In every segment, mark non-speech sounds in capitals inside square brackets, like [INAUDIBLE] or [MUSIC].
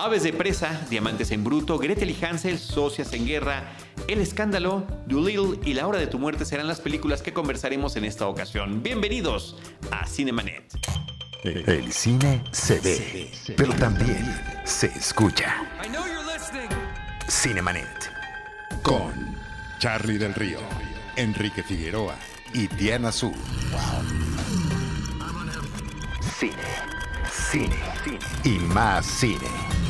Aves de presa, Diamantes en bruto, Gretel y Hansel, Socias en guerra, El escándalo, Doolittle y La hora de tu muerte serán las películas que conversaremos en esta ocasión. Bienvenidos a Cinemanet. El cine se ve, pero también se escucha. Cinemanet. Con Charlie del Río, Enrique Figueroa y Diana Su. Cine, cine, cine y más cine.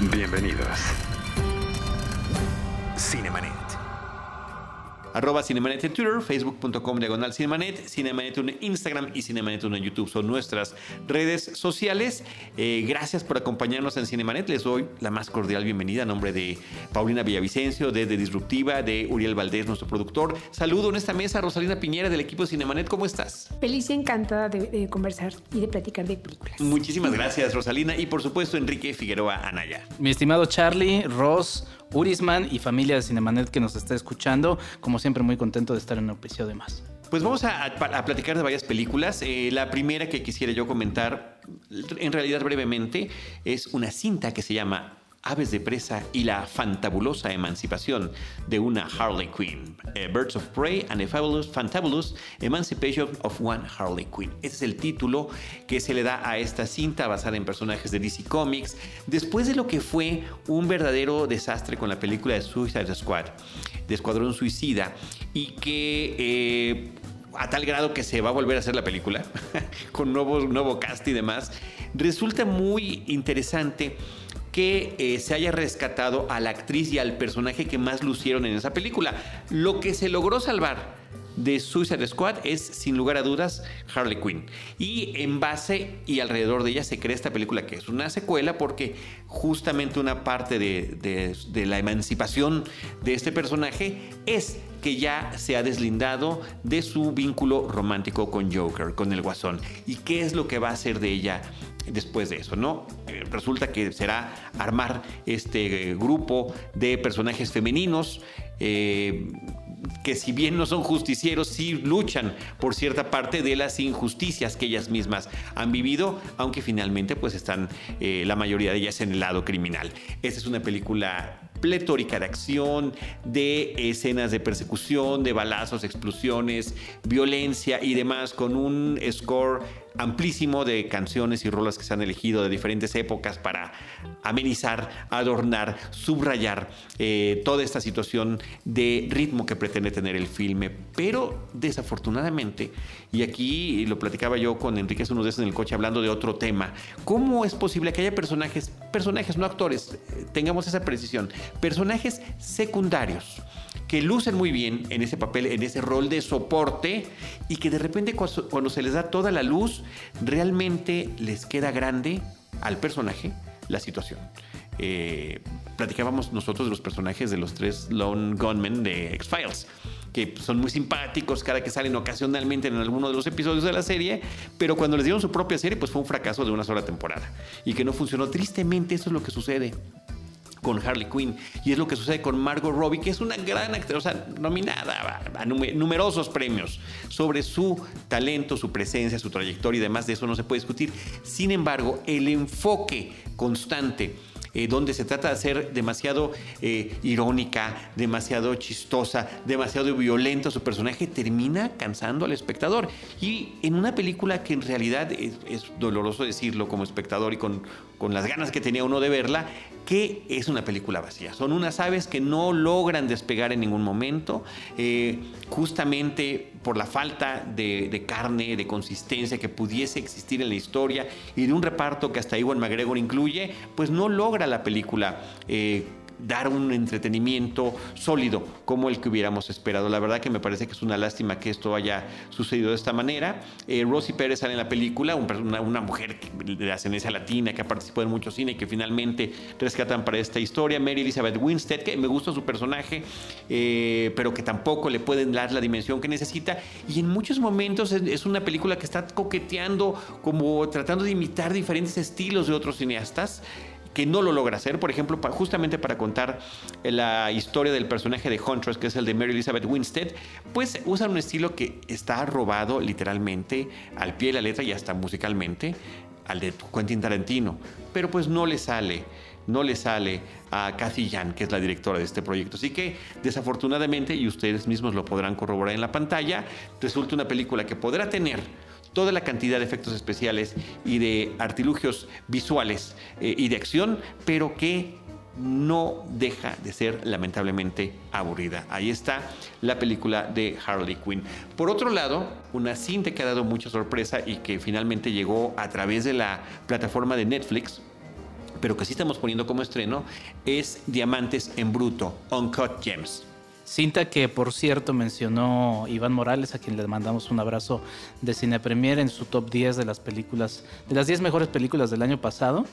Bienvenidos. Cinemanet. Arroba Cinemanet en Twitter, facebook.com diagonal Cinemanet, Cinemanet en Instagram y Cinemanet en YouTube son nuestras redes sociales. Eh, gracias por acompañarnos en Cinemanet. Les doy la más cordial bienvenida a nombre de Paulina Villavicencio, de, de Disruptiva, de Uriel Valdés, nuestro productor. Saludo en esta mesa a Rosalina Piñera del equipo Cinemanet. ¿Cómo estás? Feliz y encantada de, de conversar y de platicar de películas. Muchísimas gracias, Rosalina. Y por supuesto, Enrique Figueroa Anaya. Mi estimado Charlie, Ross, Urisman y familia de Cinemanet que nos está escuchando. Como siempre, muy contento de estar en un episodio más. Pues vamos a, platicar de varias películas. Eh, la primera que quisiera yo comentar, en realidad brevemente, es una cinta que se llama Aves de presa y la fantabulosa emancipación de una Harley Quinn. Eh, Birds of Prey and the Fabulous, Fantabulous Emancipation of One Harley Quinn. Ese es el título que se le da a esta cinta basada en personajes de DC Comics. Después de lo que fue un verdadero desastre con la película de Suicide Squad, de Escuadrón Suicida, y que... Eh, a tal grado que se va a volver a hacer la película, [LAUGHS] con nuevo, nuevo cast y demás, resulta muy interesante que eh, se haya rescatado a la actriz y al personaje que más lucieron en esa película. Lo que se logró salvar de Suicide Squad es sin lugar a dudas Harley Quinn. Y en base y alrededor de ella se crea esta película que es una secuela porque justamente una parte de, de, de la emancipación de este personaje es que ya se ha deslindado de su vínculo romántico con Joker, con el Guasón. ¿Y qué es lo que va a hacer de ella después de eso, ¿no? Eh, resulta que será armar este eh, grupo de personajes femeninos. Eh, que si bien no son justicieros, sí luchan por cierta parte de las injusticias que ellas mismas han vivido, aunque finalmente pues están la mayoría de ellas en el lado criminal. Esta es una película pletórica de acción, de escenas de persecución, de balazos, explosiones, violencia y demás, con un score amplísimo de canciones y rolas que se han elegido de diferentes épocas para amenizar, adornar, subrayar eh, toda esta situación de ritmo que pretende tener el filme. Pero desafortunadamente, y aquí lo platicaba yo con Enrique hace unos días en el coche hablando de otro tema, ¿cómo es posible que haya personajes, personajes, no actores, eh, tengamos esa precisión, personajes secundarios? que lucen muy bien en ese papel, en ese rol de soporte y que de repente cuando se les da toda la luz, realmente les queda grande al personaje la situación. Eh, platicábamos nosotros de los personajes de los tres Lone Gunmen de X-Files, que son muy simpáticos cada que salen ocasionalmente en alguno de los episodios de la serie, pero cuando les dieron su propia serie, pues fue un fracaso de una sola temporada y que no funcionó. Tristemente, eso es lo que sucede con Harley Quinn. Y es lo que sucede con Margot Robbie, que es una gran actriz, o sea, nominada a, numerosos premios sobre su talento, su presencia, su trayectoria y demás. De eso no se puede discutir. Sin embargo, el enfoque constante eh, donde se trata de ser demasiado eh, irónica, demasiado chistosa, demasiado violento su personaje, termina cansando al espectador. Y en una película que en realidad es, es doloroso decirlo como espectador y con, con las ganas que tenía uno de verla, que es una película vacía. Son unas aves que no logran despegar en ningún momento, eh, justamente por la falta de, carne, de consistencia que pudiese existir en la historia y de un reparto que hasta Iwan McGregor incluye, pues no logra la película. Eh, dar un entretenimiento sólido como el que hubiéramos esperado. La verdad que me parece que es una lástima que esto haya sucedido de esta manera. Eh, Rosy Pérez sale en la película, una, una, mujer de ascendencia latina que ha participado en mucho cine y que finalmente rescatan para esta historia. Mary Elizabeth Winstead, que me gusta su personaje, eh, pero que tampoco le pueden dar la dimensión que necesita. Y en muchos momentos es, es una película que está coqueteando, como tratando de imitar diferentes estilos de otros cineastas que no lo logra hacer, por ejemplo, justamente para contar la historia del personaje de Huntress, que es el de Mary Elizabeth Winstead, pues usan un estilo que está robado literalmente al pie de la letra y hasta musicalmente al de Quentin Tarantino, pero pues no le sale no le sale a Kathy Jan, que es la directora de este proyecto. Así que, desafortunadamente, y ustedes mismos lo podrán corroborar en la pantalla, resulta una película que podrá tener toda la cantidad de efectos especiales y de artilugios visuales eh, y de acción, pero que no deja de ser lamentablemente aburrida. Ahí está la película de Harley Quinn. Por otro lado, una cinta que ha dado mucha sorpresa y que finalmente llegó a través de la plataforma de Netflix, pero que sí estamos poniendo como estreno, es Diamantes en Bruto, Uncut Gems. Cinta que, por cierto, mencionó Iván Morales, a quien le mandamos un abrazo de Cine Premier en su top 10 de las películas, de las 10 mejores películas del año pasado.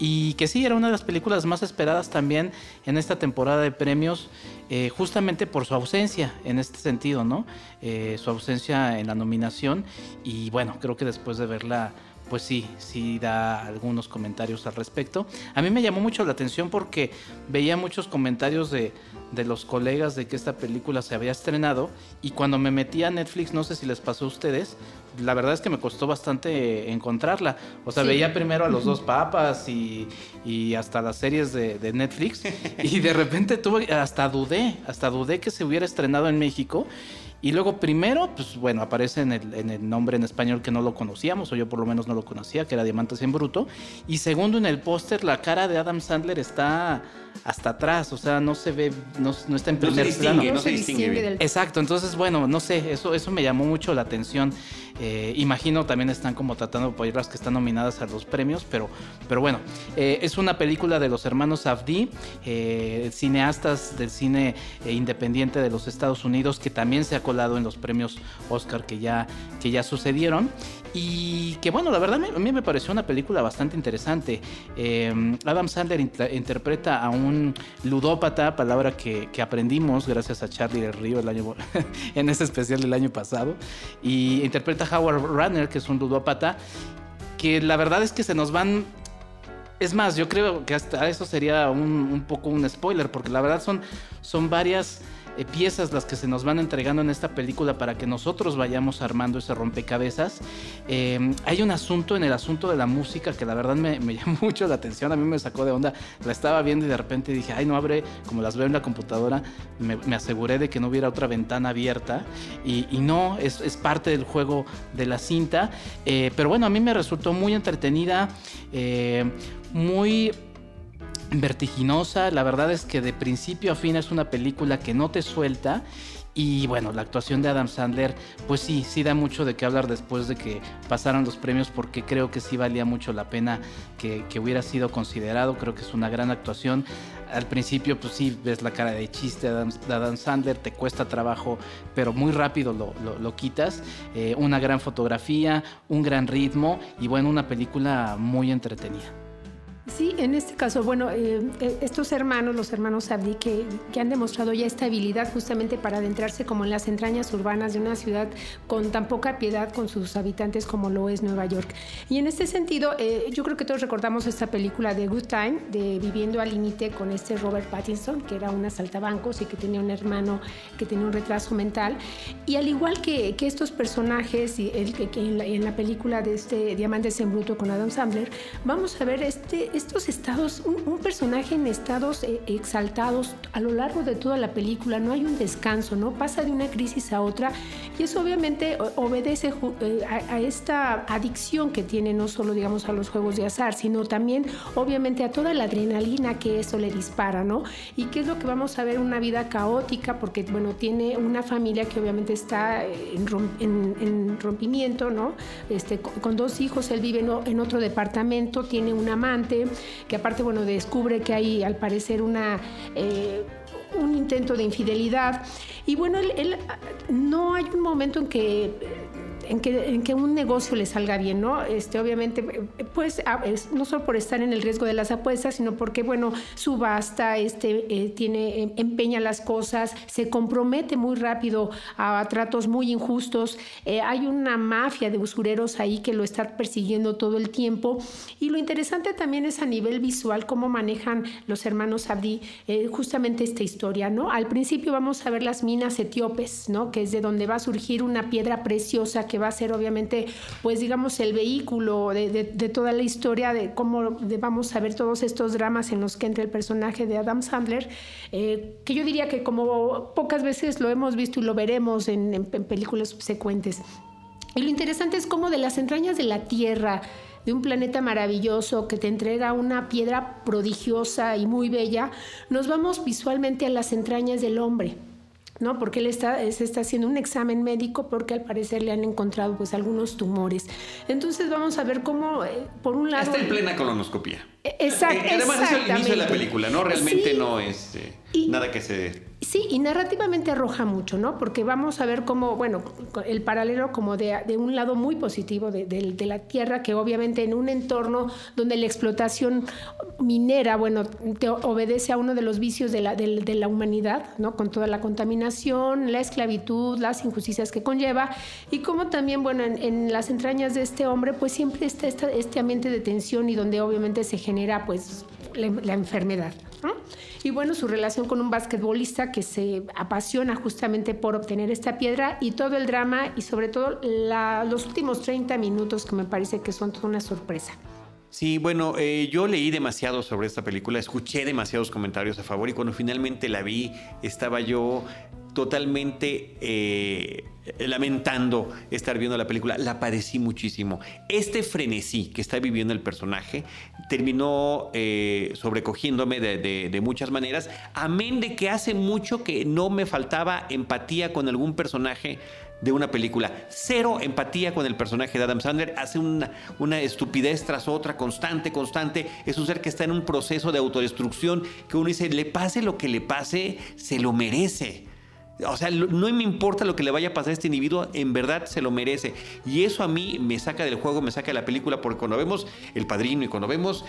Y que sí, era una de las películas más esperadas también en esta temporada de premios, eh, justamente por su ausencia en este sentido, ¿no? Eh, su ausencia en la nominación. Y bueno, creo que después de verla pues sí, sí da algunos comentarios al respecto. A mí me llamó mucho la atención porque veía muchos comentarios de, los colegas de que esta película se había estrenado y cuando me metí a Netflix, no sé si les pasó a ustedes, la verdad es que me costó bastante encontrarla. O sea, veía primero a los [LAUGHS] dos papas y, hasta las series de, de, Netflix y de repente tuve, hasta dudé, hasta dudé que se hubiera estrenado en México y luego primero, pues bueno, aparece en el, nombre en español que no lo conocíamos, o yo por lo menos no lo conocía, que era Diamantes en Bruto. Y segundo, en el póster la cara de Adam Sandler está hasta atrás, o sea, no se ve, no, está en primer no plano. No se distingue, Exacto, entonces bueno, no sé, eso, eso me llamó mucho la atención. Eh, imagino también están como tratando de apoyar las que están nominadas a los premios, pero, pero bueno, eh, es una película de los hermanos Avdi, eh, cineastas del cine independiente de los Estados Unidos, que también se ha colado en los premios Oscar que ya, que ya sucedieron. Y que bueno, la verdad a mí me pareció una película bastante interesante. Adam Sandler interpreta a un ludópata, palabra que, que, aprendimos gracias a Charlie del Río el año, [LAUGHS] en ese especial del año pasado, y interpreta Howard Runner, que es un ludópata, que la verdad es que se nos van... Es más, yo creo que hasta eso sería un, un poco un spoiler, porque la verdad son, son varias eh, piezas las que se nos van entregando en esta película para que nosotros vayamos armando ese rompecabezas. Eh, hay un asunto en el asunto de la música que la verdad me, [LAUGHS] llamó mucho la atención, a mí me sacó de onda, la estaba viendo y de repente dije, ay, no abre, como las veo en la computadora, me, aseguré de que no hubiera otra ventana abierta. Y, no, es, parte del juego de la cinta, eh, pero bueno, a mí me resultó muy entretenida, muy vertiginosa. La verdad es que de principio a fin es una película que no te suelta. Y bueno, la actuación de Adam Sandler, pues sí, sí da mucho de qué hablar después de que pasaran los premios, porque creo que sí valía mucho la pena que, hubiera sido considerado. Creo que es una gran actuación. Al principio, pues sí, ves la cara de chiste de Adam, Sandler, te cuesta trabajo, pero muy rápido lo, quitas. Eh, una gran fotografía, un gran ritmo y bueno, una película muy entretenida. Sí, en este caso, bueno, eh, eh, estos hermanos, los hermanos Abdi, que, han demostrado ya esta habilidad justamente para adentrarse como en las entrañas urbanas de una ciudad con tan poca piedad con sus habitantes como lo es Nueva York. Y en este sentido, eh, yo creo que todos recordamos esta película de Good Time, de Viviendo al Límite con este Robert Pattinson, que era un asaltabancos y que tenía un hermano que tenía un retraso mental. Y al igual que, que estos personajes y el, que, en, la, en la película de este Diamantes en Bruto con Adam Sandler, vamos a ver este estos estados, un, personaje en estados eh, exaltados a lo largo de toda la película, no hay un descanso, ¿no? Pasa de una crisis a otra y eso obviamente obedece eh, a, esta adicción que tiene no solo, digamos, a los juegos de azar, sino también obviamente a toda la adrenalina que eso le dispara, ¿no? Y qué es lo que vamos a ver, una vida caótica, porque, bueno, tiene una familia que obviamente está en, rompimiento, ¿no? Este, con, dos hijos, él vive en otro departamento, tiene un amante, que aparte, bueno, descubre que hay al parecer una... Eh, un intento de infidelidad. Y bueno, él, no hay un momento en que en que, un negocio le salga bien, ¿no? Este, obviamente, pues, no solo por estar en el riesgo de las apuestas, sino porque, bueno, subasta, este, eh, tiene, em, empeña las cosas, se compromete muy rápido a, tratos muy injustos. Eh, hay una mafia de usureros ahí que lo está persiguiendo todo el tiempo. Y lo interesante también es a nivel visual cómo manejan los hermanos Abdi eh, justamente esta historia, ¿no? Al principio vamos a ver las minas etíopes, ¿no? Que es de donde va a surgir una piedra preciosa que va a ser obviamente, pues digamos, el vehículo de, toda la historia, de cómo vamos a ver todos estos dramas en los que entra el personaje de Adam Sandler, eh, que yo diría que como pocas veces lo hemos visto y lo veremos en películas subsecuentes. Y lo interesante es cómo de las entrañas de la Tierra, de un planeta maravilloso que te entrega una piedra prodigiosa y muy bella, nos vamos visualmente a las entrañas del hombre. ¿No? Porque él está, se está haciendo un examen médico porque al parecer le han encontrado pues algunos tumores. Entonces vamos a ver cómo, eh, por un lado... Está en plena colonoscopia. E, exacto. Eh, además es el inicio de la película, ¿no? Realmente no es eh, nada que se Sí, y narrativamente arroja mucho, ¿no? Porque vamos a ver cómo, bueno, el paralelo como de, un lado muy positivo de, la Tierra, que obviamente en un entorno donde la explotación minera, bueno, te obedece a uno de los vicios de la, la humanidad, ¿no? Con toda la contaminación, la esclavitud, las injusticias que conlleva, y como también, bueno, en, las entrañas de este hombre, pues siempre está este ambiente de tensión y donde obviamente se genera, pues, la, enfermedad. Y bueno, su relación con un basquetbolista que se apasiona justamente por obtener esta piedra y todo el drama y sobre todo los últimos 30 minutos que me parece que son toda una sorpresa. Sí, bueno, eh, yo leí demasiado sobre esta película, escuché demasiados comentarios a favor y cuando finalmente la vi estaba yo totalmente eh, lamentando estar viendo la película. La padecí muchísimo. Este frenesí que está viviendo el personaje terminó eh, sobrecogiéndome de, muchas maneras, amén de que hace mucho que no me faltaba empatía con algún personaje de una película. Cero empatía con el personaje de Adam Sandler. Hace una, una, estupidez tras otra, constante, constante. Es un ser que está en un proceso de autodestrucción que uno dice, le pase lo que le pase, se lo merece. O sea, no me importa lo que le vaya a pasar a este individuo, en verdad se lo merece. Y eso a mí me saca del juego, me saca de la película, porque cuando vemos El Padrino y cuando vemos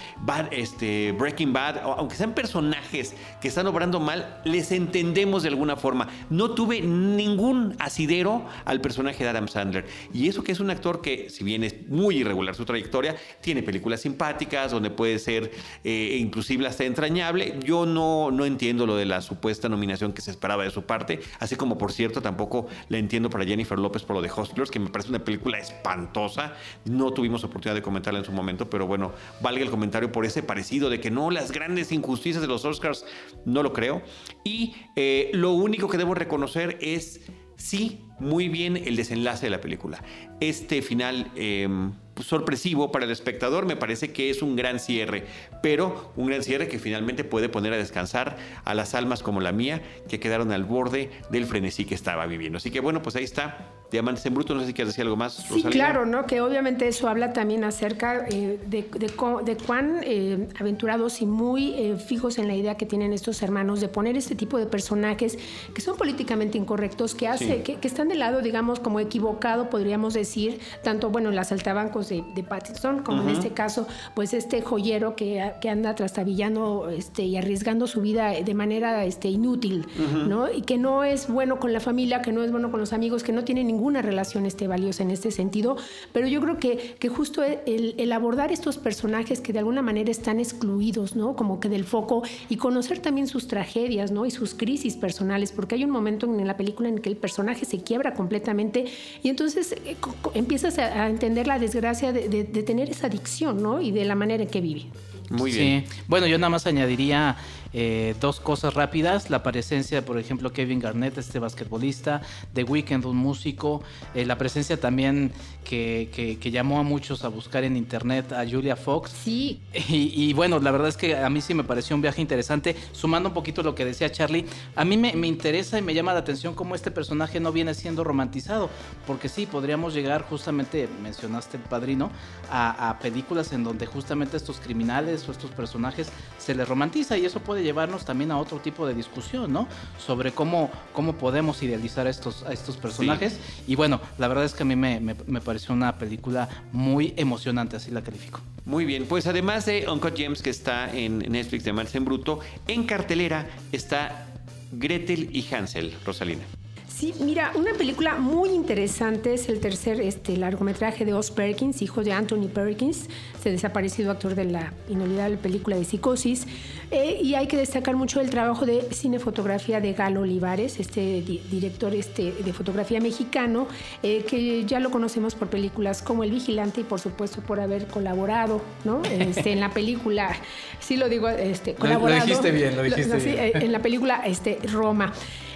este, Breaking Bad, aunque sean personajes que están obrando mal, les entendemos de alguna forma. No tuve ningún asidero al personaje de Adam Sandler. Y eso que es un actor que, si bien es muy irregular su trayectoria, tiene películas simpáticas, donde puede ser eh, inclusive hasta entrañable. Yo no, no entiendo lo de la supuesta nominación que se esperaba de su parte Así como, por cierto, tampoco la entiendo para Jennifer López por lo de Hustlers, que me parece una película espantosa. No tuvimos oportunidad de comentarla en su momento, pero bueno, valga el comentario por ese parecido de que no, las grandes injusticias de los Oscars, no lo creo. Y eh, lo único que debo reconocer es, sí, muy bien el desenlace de la película. Este final... Em, sorpresivo para el espectador, me parece que es un gran cierre, pero un gran cierre que finalmente puede poner a descansar a las almas como la mía, que quedaron al borde del frenesí que estaba viviendo. Así que bueno, pues ahí está Diamantes en Bruto, no sé si quieres decir algo más. Sí, claro, ¿no? Que obviamente eso habla también acerca eh, de, de, cuán eh, aventurados y muy eh, fijos en la idea que tienen estos hermanos de poner este tipo de personajes que son políticamente incorrectos, que hace, que, están de lado, digamos, como equivocado, podríamos decir, tanto, bueno, las altabancos de, de Pattinson, como en este caso, pues este joyero que, que, anda trastabillando este, y arriesgando su vida de manera este, inútil, ¿no? Y que no es bueno con la familia, que no es bueno con los amigos, que no tiene ningún una relación esté valiosa en este sentido, pero yo creo que, que justo el, abordar estos personajes que de alguna manera están excluidos, ¿no? Como que del foco y conocer también sus tragedias, ¿no? Y sus crisis personales, porque hay un momento en la película en que el personaje se quiebra completamente y entonces eh, empiezas a, entender la desgracia de, de, tener esa adicción, ¿no? Y de la manera en que vive. Muy bien. Sí. Bueno, yo nada más añadiría eh, dos cosas rápidas, la presencia, por ejemplo, Kevin Garnett, este basquetbolista, The Weeknd, un músico, eh, la presencia también que, llamó a muchos a buscar en internet a Julia Fox. Sí. Y, bueno, la verdad es que a mí sí me pareció un viaje interesante, sumando un poquito lo que decía Charlie, a mí me, interesa y me llama la atención cómo este personaje no viene siendo romantizado, porque sí, podríamos llegar justamente, mencionaste el padrino, a, a películas en donde justamente estos criminales o estos personajes se les romantiza y eso puede llevarnos también a otro tipo de discusión, ¿no? Sobre cómo, cómo podemos idealizar a estos, a estos personajes. Y bueno, la verdad es que a mí me, me, pareció una película muy emocionante, así la califico. Muy bien, pues además de Uncle James, que está en Netflix de Marcen Bruto, en cartelera está Gretel y Hansel, Rosalina. Sí, mira, una película muy interesante es el tercer este, largometraje de Oz Perkins, hijo de Anthony Perkins, este desaparecido actor de la inolvidable película de Psicosis. Eh, y hay que destacar mucho el trabajo de cinefotografía de Galo Olivares, este director este, de fotografía mexicano, eh, que ya lo conocemos por películas como El Vigilante y por supuesto por haber colaborado ¿no? este, en la película, sí lo digo, este, colaborado. Lo, dijiste bien, lo dijiste bien. Eh, en la película este, Roma.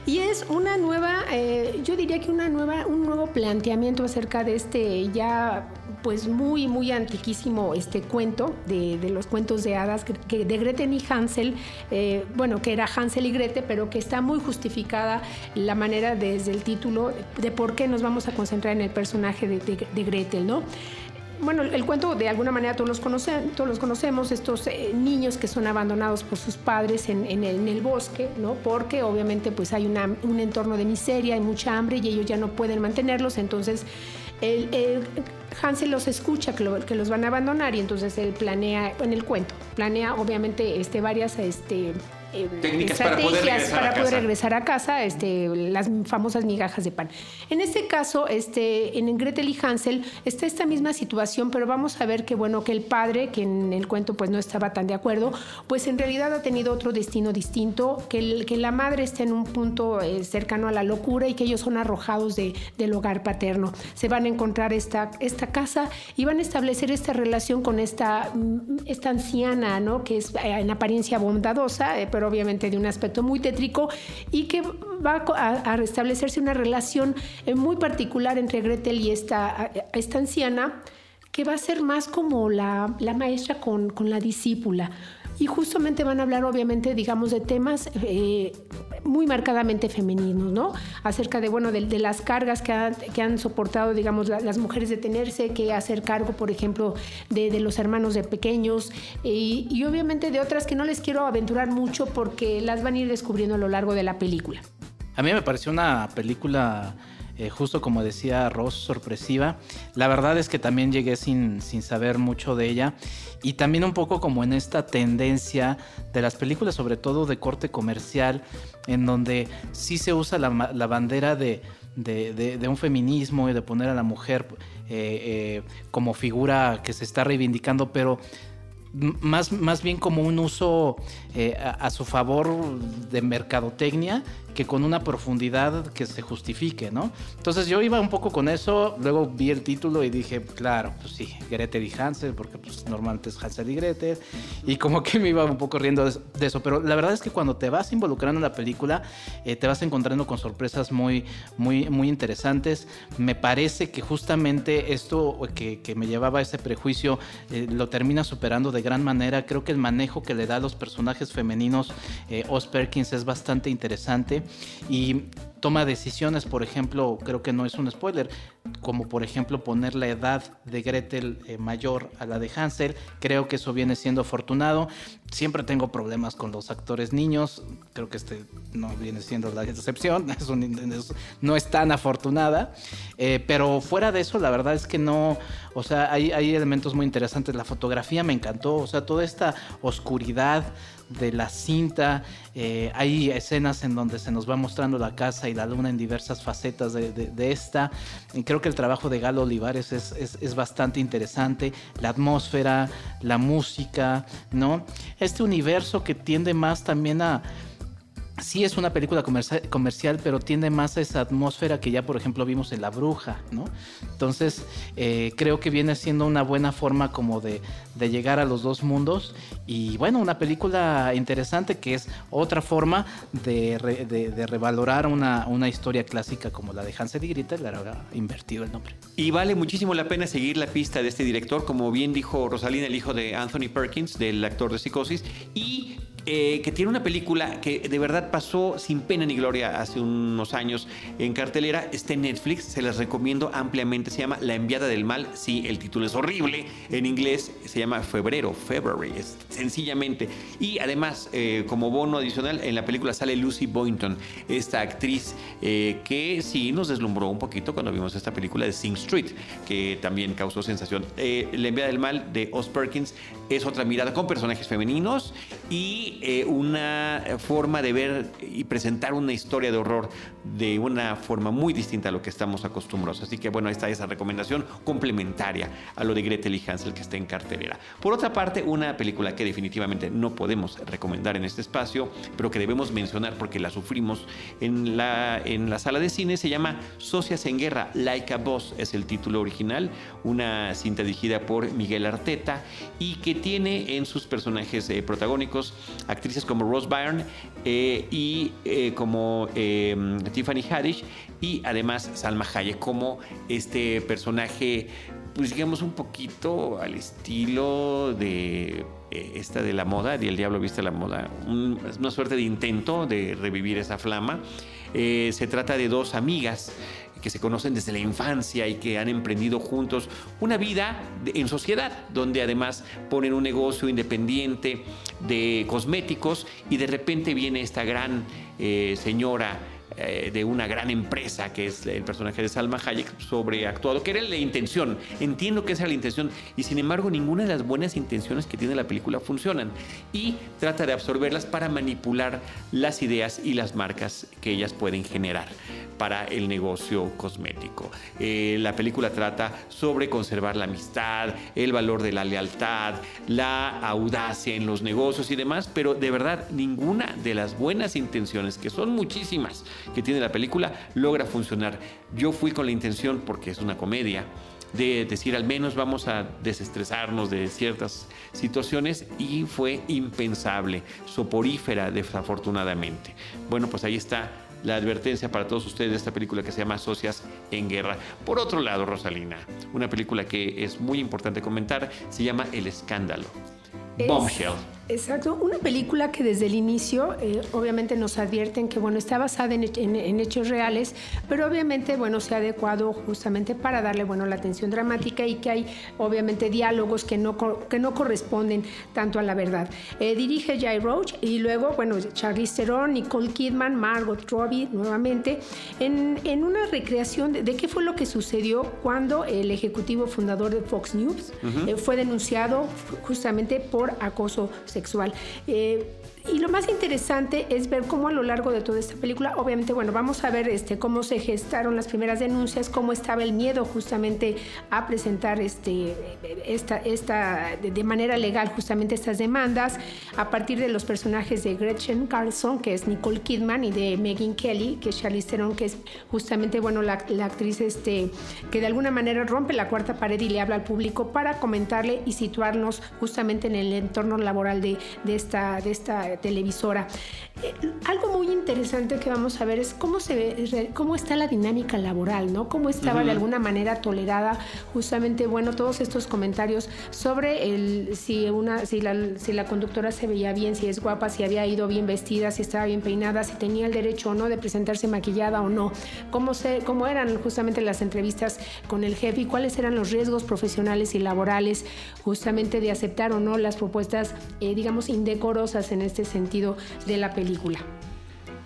Y es una nueva, eh, yo diría que una nueva, un nuevo planteamiento acerca de este ya pues muy, muy antiquísimo este cuento de, los cuentos de hadas que, de Gretel y Hansel, eh, bueno, que era Hansel y Gretel, pero que está muy justificada la manera desde el título de por qué nos vamos a concentrar en el personaje de, de Gretel, ¿no? Bueno, el cuento de alguna manera todos los, conocen, todos los conocemos, estos eh, niños que son abandonados por sus padres en, el, bosque, ¿no? Porque obviamente pues hay un entorno de miseria, hay mucha hambre y ellos ya no pueden mantenerlos, entonces el, el Hansel los escucha que, que, los van a abandonar y entonces él planea, en el cuento, planea obviamente este, varias... Este, eh, técnicas para poder regresar, para a, poder casa. regresar a casa, este, las famosas migajas de pan. En este caso, este, en Gretel y Hansel está esta misma situación, pero vamos a ver que bueno que el padre, que en el cuento pues no estaba tan de acuerdo, pues en realidad ha tenido otro destino distinto, que, el, que la madre está en un punto eh, cercano a la locura y que ellos son arrojados de, del hogar paterno. Se van a encontrar esta, esta casa y van a establecer esta relación con esta, esta anciana, ¿no? que es eh, en apariencia bondadosa, eh, pero obviamente de un aspecto muy tétrico y que va a, restablecerse una relación eh, muy particular entre Gretel y esta, esta anciana que va a ser más como la, la maestra con, con, la discípula. Y justamente van a hablar, obviamente, digamos, de temas eh, muy marcadamente femeninos, ¿no? Acerca de, bueno, de, las cargas que han, soportado, digamos, la, las mujeres de tenerse que hacer cargo, por ejemplo, de, los hermanos de pequeños y, y, obviamente de otras que no les quiero aventurar mucho porque las van a ir descubriendo a lo largo de la película. A mí me pareció una película eh, justo como decía Ross, sorpresiva. La verdad es que también llegué sin, sin, saber mucho de ella y también un poco como en esta tendencia de las películas, sobre todo de corte comercial, en donde sí se usa la, la bandera de, de, de, un feminismo y de poner a la mujer eh, eh, como figura que se está reivindicando, pero más, más bien como un uso a, a, su favor de mercadotecnia que con una profundidad que se justifique, ¿no? Entonces yo iba un poco con eso, luego vi el título y dije, claro, pues sí, Gretel y Hansel, porque pues normalmente es Hansel y Gretel, y como que me iba un poco riendo de eso, pero la verdad es que cuando te vas involucrando en la película, eh, te vas encontrando con sorpresas muy, muy, muy interesantes. Me parece que justamente esto que, me llevaba a ese prejuicio eh, lo termina superando de gran manera. Creo que el manejo que le da a los personajes femeninos eh, Perkins es bastante interesante y toma decisiones, por ejemplo, creo que no es un spoiler, como por ejemplo poner la edad de Gretel eh, mayor a la de Hansel, creo que eso viene siendo afortunado. Siempre tengo problemas con los actores niños, creo que este no viene siendo la excepción, [LAUGHS] es un, es, no es tan afortunada, eh, pero fuera de eso, la verdad es que no, o sea, hay, hay elementos muy interesantes, la fotografía me encantó, o sea, toda esta oscuridad de la cinta. Eh, hay escenas en donde se nos va mostrando la casa y la luna en diversas facetas de, esta. Y creo que el trabajo de Galo Olivares es, es, es, bastante interesante. La atmósfera, la música, ¿no? Este universo que tiende más también a sí es una película comercial, pero tiende más esa atmósfera que ya, por ejemplo, vimos en La Bruja, ¿no? Entonces, eh, creo que viene siendo una buena forma como de, de, llegar a los dos mundos. Y bueno, una película interesante que es otra forma de, de, revalorar una, una, historia clásica como la de Hansel y Gretel, habrá invertido el nombre. Y vale muchísimo la pena seguir la pista de este director, como bien dijo Rosalina, el hijo de Anthony Perkins, del actor de Psicosis, y eh, que tiene una película que de verdad pasó sin pena ni gloria hace unos años en cartelera. Está en Netflix, se las recomiendo ampliamente. Se llama La enviada del mal. Sí, el título es horrible. En inglés se llama Febrero, February, sencillamente. Y además, eh, como bono adicional, en la película sale Lucy Boynton, esta actriz eh, que sí nos deslumbró un poquito cuando vimos esta película de Sing Street, que también causó sensación. La enviada del mal de Oz Perkins es otra mirada con personajes femeninos y eh, una forma de ver y presentar una historia de horror de una forma muy distinta a lo que estamos acostumbrados. Así que bueno, ahí está esa recomendación complementaria a lo de Gretel y Hansel que está en cartelera. Por otra parte, una película que definitivamente no podemos recomendar en este espacio, pero que debemos mencionar porque la sufrimos en la, en la sala de cine, se llama Socias en Guerra, Like a Boss es el título original, una cinta dirigida por Miguel Arteta y que tiene en sus personajes eh, protagónicos actrices como Rose Byrne eh, y eh, como Tiffany Haddish y además Salma Hayek como este personaje, pues digamos un poquito al estilo de esta de la moda, de El Diablo Viste la Moda, una suerte de intento de revivir esa flama. se trata de dos amigas que se conocen desde la infancia y que han emprendido juntos una vida en sociedad, donde además ponen un negocio independiente de cosméticos y de repente viene esta gran eh, señora eh, de una gran empresa que es el personaje de Salma Hayek sobreactuado, que era la intención. Entiendo que esa era la intención y sin embargo ninguna de las buenas intenciones que tiene la película funcionan y trata de absorberlas para manipular las ideas y las marcas que ellas pueden generar para el negocio cosmético. Eh, la película trata sobre conservar la amistad, el valor de la lealtad, la audacia en los negocios y demás, pero de verdad ninguna de las buenas intenciones, que son muchísimas, que tiene la película, logra funcionar. Yo fui con la intención, porque es una comedia, de decir al menos vamos a desestresarnos de ciertas situaciones y fue impensable, soporífera desafortunadamente. Bueno, pues ahí está la advertencia para todos ustedes de esta película que se llama Socias en Guerra. Por otro lado, Rosalina, una película que es muy importante comentar, se llama El Escándalo. Bombshell. Exacto, una película que desde el inicio eh, obviamente nos advierten que bueno está basada en, hechos reales, pero obviamente bueno se ha adecuado justamente para darle bueno la atención dramática y que hay obviamente diálogos que no que no corresponden tanto a la verdad. Eh, dirige Jay Roach y luego bueno Charlize Theron, Nicole Kidman, Margot Robbie nuevamente en, en una recreación de, qué fue lo que sucedió cuando el ejecutivo fundador de Fox News eh, fue denunciado justamente por acoso sexual sexual. Eh, y lo más interesante es ver cómo a lo largo de toda esta película, obviamente, bueno, vamos a ver este, cómo se gestaron las primeras denuncias, cómo estaba el miedo justamente a presentar este, esta, esta, de manera legal justamente estas demandas, a partir de los personajes de Gretchen Carlson, que es Nicole Kidman, y de Megan Kelly, que es Charlize Theron, que es justamente, bueno, la, la actriz este, que de alguna manera rompe la cuarta pared y le habla al público para comentarle y situarnos justamente en el entorno laboral de, de esta, de esta televisora. Eh, algo muy interesante que vamos a ver es cómo se ve, cómo está la dinámica laboral, ¿no? Cómo estaba de alguna manera tolerada justamente, bueno, todos estos comentarios sobre el si una si la, si la conductora se veía bien, si es guapa, si había ido bien vestida, si estaba bien peinada, si tenía el derecho o no de presentarse maquillada o no. Cómo se cómo eran justamente las entrevistas con el jefe y cuáles eran los riesgos profesionales y laborales justamente de aceptar o no las propuestas eh, digamos indecorosas en este sentido de la película.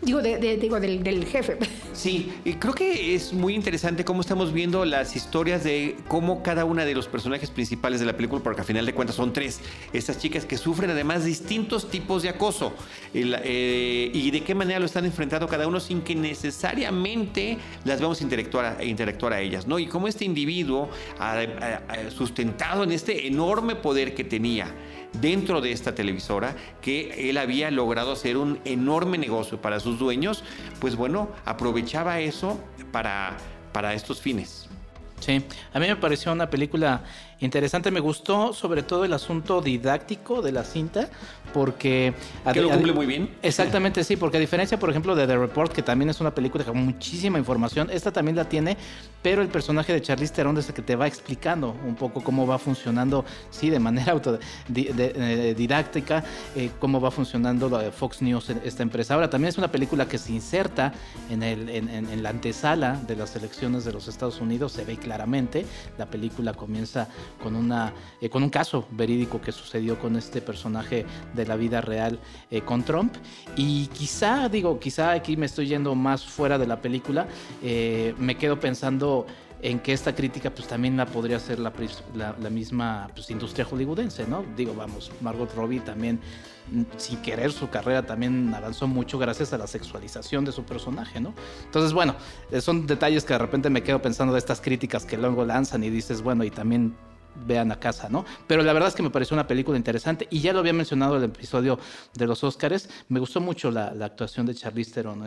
Digo, digo del, jefe. [LAUGHS] Sí, y creo que es muy interesante cómo estamos viendo las historias de cómo cada una de los personajes principales de la película, porque al final de cuentas son tres, estas chicas que sufren además distintos tipos de acoso eh, y de qué manera lo están enfrentando cada uno sin que necesariamente las vamos a interactuar a, interactuar a ellas, ¿no? Y cómo este individuo, sustentado en este enorme poder que tenía, dentro de esta televisora que él había logrado hacer un enorme negocio para sus dueños, pues bueno, aprovechaba eso para, para estos fines. Sí, a mí me pareció una película interesante. Me gustó sobre todo el asunto didáctico de la cinta, porque... Que lo cumple muy bien. Exactamente, sí, porque a diferencia, por ejemplo, de The Report, que también es una película con muchísima información, esta también la tiene, pero el personaje de Charlize Theron es el que te va explicando un poco cómo va funcionando, sí, de manera eh, didáctica, eh, cómo va funcionando de Fox News, esta empresa. Ahora, también es una película que se inserta en, el, en la antesala de las elecciones de los Estados Unidos, se ve claramente, la película comienza con, una, eh, con un caso verídico que sucedió con este personaje de la vida real eh, con Trump. Y quizá, digo, quizá aquí me estoy yendo más fuera de la película, eh, me quedo pensando en que esta crítica pues también la podría hacer la, misma pues, industria hollywoodense, ¿no? Digo, vamos, Margot Robbie también, sin querer, su carrera también avanzó mucho gracias a la sexualización de su personaje, ¿no? Entonces, bueno, son detalles que de repente me quedo pensando de estas críticas que luego lanzan y dices, bueno, y también vean a casa, ¿no? Pero la verdad es que me pareció una película interesante y ya lo había mencionado en el episodio de los Óscares, me gustó mucho la, actuación de Charlize Theron.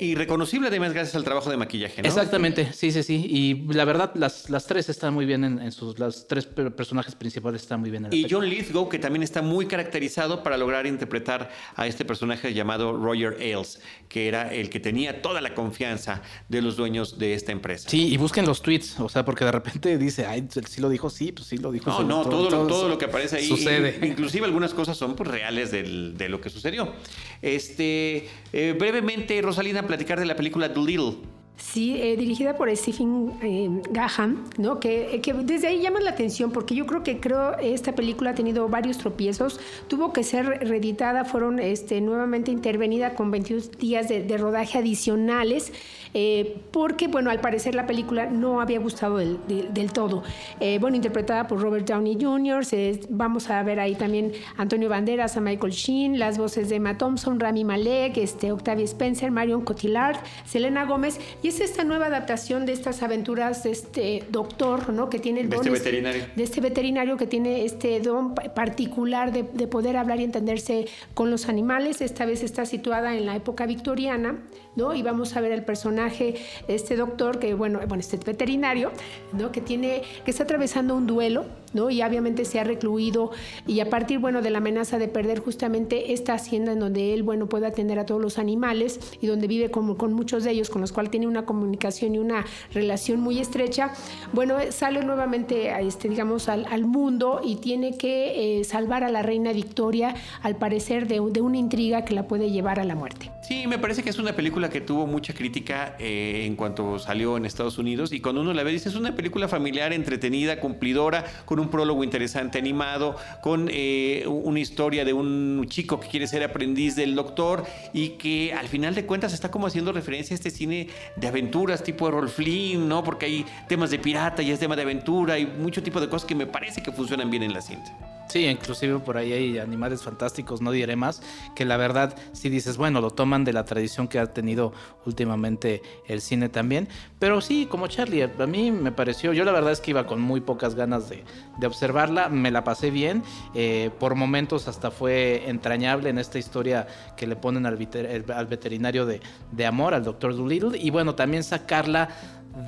Y reconocible además gracias al trabajo de maquillaje, ¿no? Exactamente, sí, sí, sí. Y la verdad, las, las tres están muy bien en, sus... Las tres personajes principales están muy bien en la Y John Lithgow, que también está muy caracterizado para lograr interpretar a este personaje llamado Roger Ailes, que era el que tenía toda la confianza de los dueños de esta empresa. Sí, y busquen los tweets, o sea, porque de repente dice, ay, sí lo dijo, sí, pues sí lo dijo. No, no, todo, lo, todo lo que aparece ahí. Sucede. Inclusive algunas cosas son pues, reales de lo que sucedió. Este, eh, brevemente, Rosalina platicar de la película Doolittle. Sí, eh, dirigida por Stephen eh, Graham, ¿no? Que, que, desde ahí llama la atención porque yo creo que creo esta película ha tenido varios tropiezos, tuvo que ser reeditada, fueron este, nuevamente intervenida con 22 días de, rodaje adicionales, eh, porque, bueno, al parecer la película no había gustado del, del, todo. bueno, interpretada por Robert Downey Jr., vamos a ver ahí también Antonio Banderas, a Michael Sheen, las voces de Emma Thompson, Rami Malek, este, Octavia Spencer, Marion Cotillard, Selena Gómez y es esta nueva adaptación de estas aventuras de este doctor, ¿no? Que tiene el de este veterinario. De este veterinario que tiene este don particular de, de poder hablar y entenderse con los animales. Esta vez está situada en la época victoriana ¿no? Y vamos a ver el personaje, este doctor, que bueno, bueno, este veterinario, ¿no? Que tiene, que está atravesando un duelo, ¿no? Y obviamente se ha recluido y a partir, bueno, de la amenaza de perder justamente esta hacienda en donde él, bueno, puede atender a todos los animales y donde vive como con muchos de ellos, con los cuales tiene una comunicación y una relación muy estrecha, bueno, sale nuevamente, a este, digamos, al, al mundo y tiene que eh, salvar a la reina Victoria, al parecer, de, de una intriga que la puede llevar a la muerte. Sí, me parece que es una película que tuvo mucha crítica eh, en cuanto salió en Estados Unidos y cuando uno la ve dice es una película familiar, entretenida, cumplidora, con un prólogo interesante animado, con eh, una historia de un chico que quiere ser aprendiz del doctor y que al final de cuentas está como haciendo referencia a este cine de aventuras tipo Rolf Flynn, ¿no? Porque hay temas de pirata y es tema de aventura y mucho tipo de cosas que me parece que funcionan bien en la cinta. Sí, inclusive por ahí hay animales fantásticos, no diré más, que la verdad si dices, bueno, lo toman de la tradición que ha tenido últimamente el cine también, pero sí, como Charlie, a mí me pareció, yo la verdad es que iba con muy pocas ganas de, observarla, me la pasé bien, eh, por momentos hasta fue entrañable en esta historia que le ponen al, veterinario de, de amor, al doctor Doolittle, y bueno, también sacarla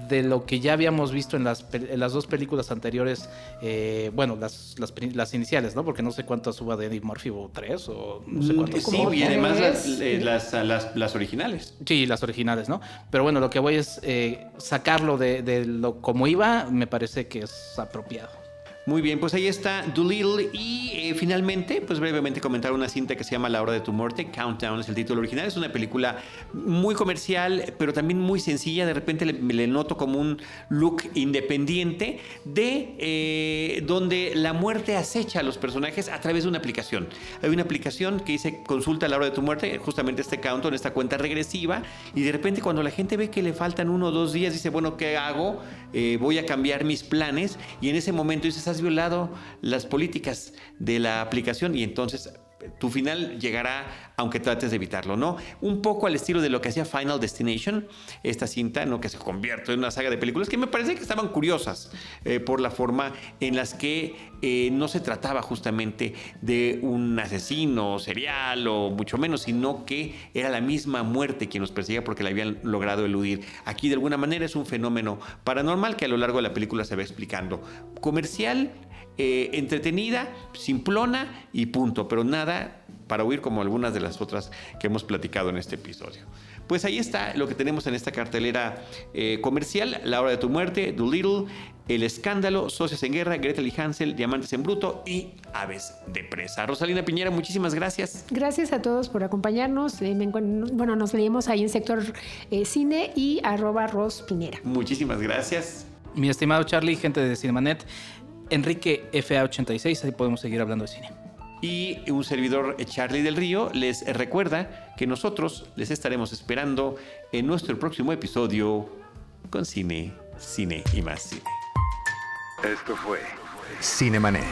de lo que ya habíamos visto en las, las dos películas anteriores, eh, bueno, las, las, iniciales, ¿no? Porque no sé cuántas suba de Eddie Murphy, o tres, o no sé cuántas. Sí, y además eh, las, las, originales. Sí, las originales, ¿no? Pero bueno, lo que voy es eh, sacarlo de, de lo como iba, me parece que es apropiado. Muy bien, pues ahí está Doolittle y eh, finalmente, pues brevemente comentar una cinta que se llama La hora de tu muerte, Countdown es el título original, es una película muy comercial, pero también muy sencilla, de repente le, noto como un look independiente de eh, donde la muerte acecha a los personajes a través de una aplicación. Hay una aplicación que dice consulta la hora de tu muerte, justamente este countdown, esta cuenta regresiva, y de repente cuando la gente ve que le faltan uno o dos días, dice, bueno, ¿qué hago? Eh, voy a cambiar mis planes, y en ese momento dices, has violado las políticas de la aplicación y entonces tu final llegará aunque trates de evitarlo, ¿no? Un poco al estilo de lo que hacía Final Destination, esta cinta, ¿no? Que se convierte en una saga de películas que me parece que estaban curiosas eh, por la forma en las que eh, no se trataba justamente de un asesino serial o mucho menos, sino que era la misma muerte quien los perseguía porque la habían logrado eludir. Aquí de alguna manera es un fenómeno paranormal que a lo largo de la película se va explicando. Comercial, eh, entretenida, simplona y punto, pero nada para huir como algunas de las otras que hemos platicado en este episodio. Pues ahí está lo que tenemos en esta cartelera eh, comercial, La hora de tu muerte, Doolittle, El escándalo, Socios en guerra, Gretel y Hansel, Diamantes en bruto y Aves de presa. Rosalina Piñera, muchísimas gracias. Gracias a todos por acompañarnos. Eh, bueno, nos leemos ahí en sector cine y arroba Ros Muchísimas gracias. Mi estimado Charlie, gente de Cinemanet, Enrique FA86, ahí podemos seguir hablando de cine. Y un servidor eh, Charlie del Río les eh, recuerda que nosotros les estaremos esperando en nuestro próximo episodio con cine, cine y más cine. Esto fue Cinemanet.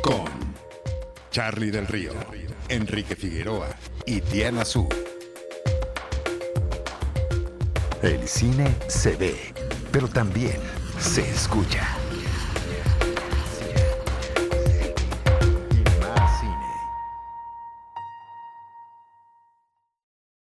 Con Charlie del Río, Enrique Figueroa y Diana Su. El cine se ve pero también se escucha.